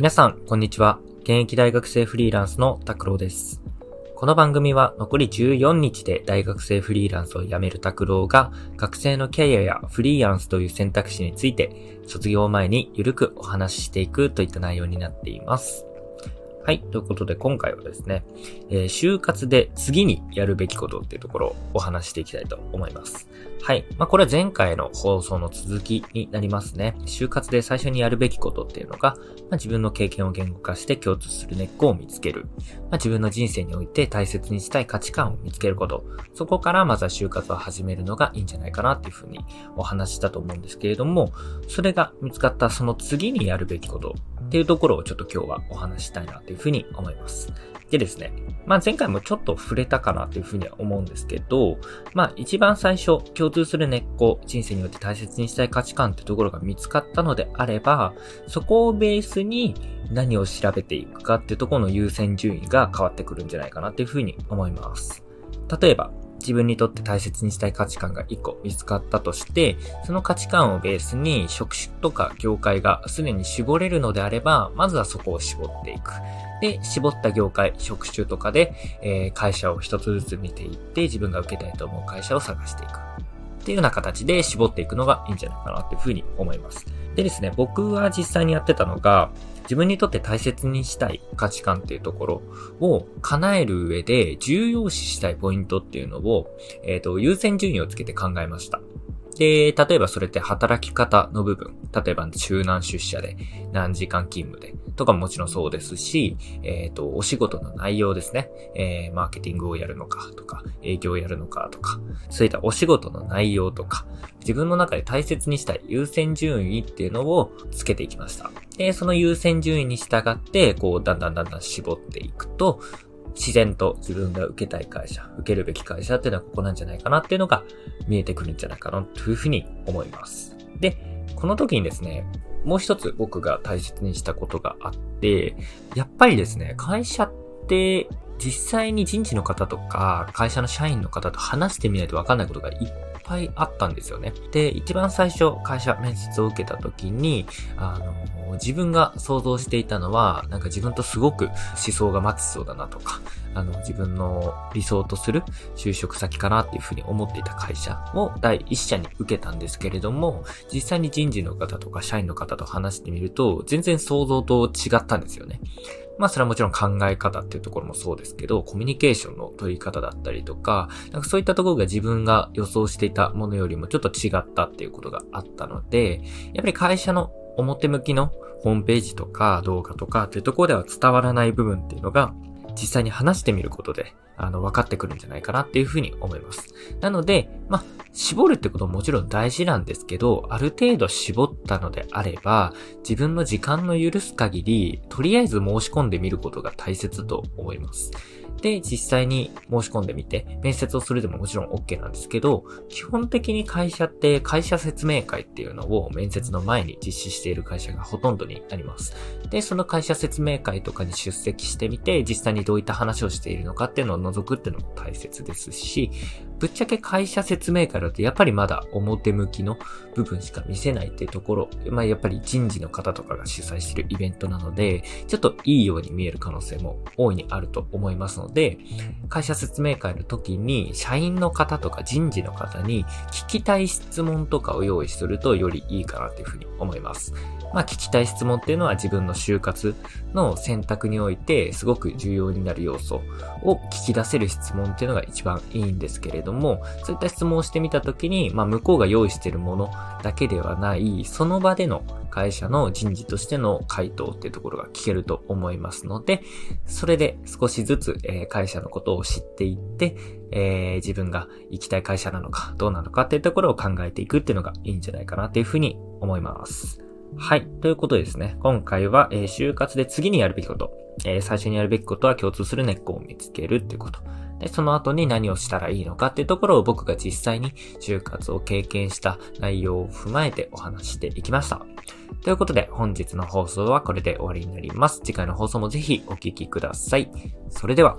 皆さん、こんにちは。現役大学生フリーランスの拓郎です。この番組は残り14日で大学生フリーランスを辞める拓郎が学生のキャリアやフリーランスという選択肢について卒業前にゆるくお話ししていくといった内容になっています。はい。ということで今回はですね、えー就活で次にやるべきことっていうところをお話していきたいと思います。はい。まあ、これは前回の放送の続きになりますね。就活で最初にやるべきことっていうのが、まあ、自分の経験を言語化して共通する根っこを見つける。まあ、自分の人生において大切にしたい価値観を見つけること。そこからまずは就活を始めるのがいいんじゃないかなっていうふうにお話したと思うんですけれども、それが見つかったその次にやるべきことっていうところをちょっと今日はお話したいなというふうに思います。でですね、まあ前回もちょっと触れたかなというふうには思うんですけど、まあ一番最初共通する根っこ、人生において大切にしたい価値観ってところが見つかったのであれば、そこをベースに何を調べていくかっていうところの優先順位が変わってくるんじゃないかなっていうふうに思います。例えば、自分にとって大切にしたい価値観が1個見つかったとして、その価値観をベースに職種とか業界がすでに絞れるのであれば、まずはそこを絞っていく。で、絞った業界、職種とかで、えー会社を一つずつ見ていって、自分が受けたいと思う会社を探していく。っていうような形で絞っていくのがいいんじゃないかなっていうふうに思います。でですね、僕は実際にやってたのが、自分にとって大切にしたい価値観っていうところを叶える上で重要視したいポイントっていうのを、えっ、と、優先順位をつけて考えました。で、例えばそれって働き方の部分。例えば中南出社で何時間勤務でとかももちろんそうですし、えっ、と、お仕事の内容ですね。えーマーケティングをやるのかとか、営業をやるのかとか、そういったお仕事の内容とか、自分の中で大切にしたい優先順位っていうのをつけていきました。で、その優先順位に従って、こう、だんだんだんだん絞っていくと、自然と自分が受けたい会社、受けるべき会社っていうのはここなんじゃないかなっていうのが見えてくるんじゃないかなというふうに思います。で、この時にですね、もう一つ僕が大切にしたことがあって、やっぱりですね、会社って実際に人事の方とか会社の社員の方と話してみないとわかんないことがいっぱいあったんですよね。で、一番最初会社面接を受けた時に、あの、自分が想像していたのは、なんか自分とすごく思想がマッチそうだなとか、あの、自分の理想とする就職先かなっていうふうに思っていた会社を第一社に受けたんですけれども、実際に人事の方とか社員の方と話してみると、全然想像と違ったんですよね。まあそれはもちろん考え方っていうところもそうですけど、コミュニケーションの取り方だったりとか、なんかそういったところが自分が予想していたものよりもちょっと違ったっていうことがあったので、やっぱり会社の表向きのホームページとか動画とかっていうところでは伝わらない部分っていうのが、実際に話してみることで、あの、分かってくるんじゃないかなっていうふうに思います。なので、まあ、絞るってことももちろん大事なんですけど、ある程度絞ったのであれば、自分の時間の許す限り、とりあえず申し込んでみることが大切と思います。で、実際に申し込んでみて、面接をするでももちろん OK なんですけど、基本的に会社って会社説明会っていうのを面接の前に実施している会社がほとんどになります。で、その会社説明会とかに出席してみて、実際にどういった話をしているのかっていうのを覗くっていうのも大切ですし、ぶっちゃけ会社説明会だとやっぱりまだ表向きの部分しか見せないっていうところ、まあやっぱり人事の方とかが主催してるイベントなので、ちょっといいように見える可能性も大いにあると思いますので、会社説明会の時に社員の方とか人事の方に聞きたい質問とかを用意するとよりいいかなっていうふうに思います。まあ聞きたい質問っていうのは自分の就活の選択においてすごく重要になる要素を聞き出せる質問っていうのが一番いいんですけれども、そういった質問をしてみたときに、まあ向こうが用意しているものだけではない、その場での会社の人事としての回答っていうところが聞けると思いますので、それで少しずつ、えー会社のことを知っていって、えー自分が行きたい会社なのかどうなのかっていうところを考えていくっていうのがいいんじゃないかなっていうふうに思います。はい。ということでですね、今回は、えー就活で次にやるべきこと、えー最初にやるべきことは共通する根っこを見つけるっていうこと。で、その後に何をしたらいいのかっていうところを僕が実際に就活を経験した内容を踏まえてお話していきました。ということで、本日の放送はこれで終わりになります。次回の放送もぜひお聴きください。それでは。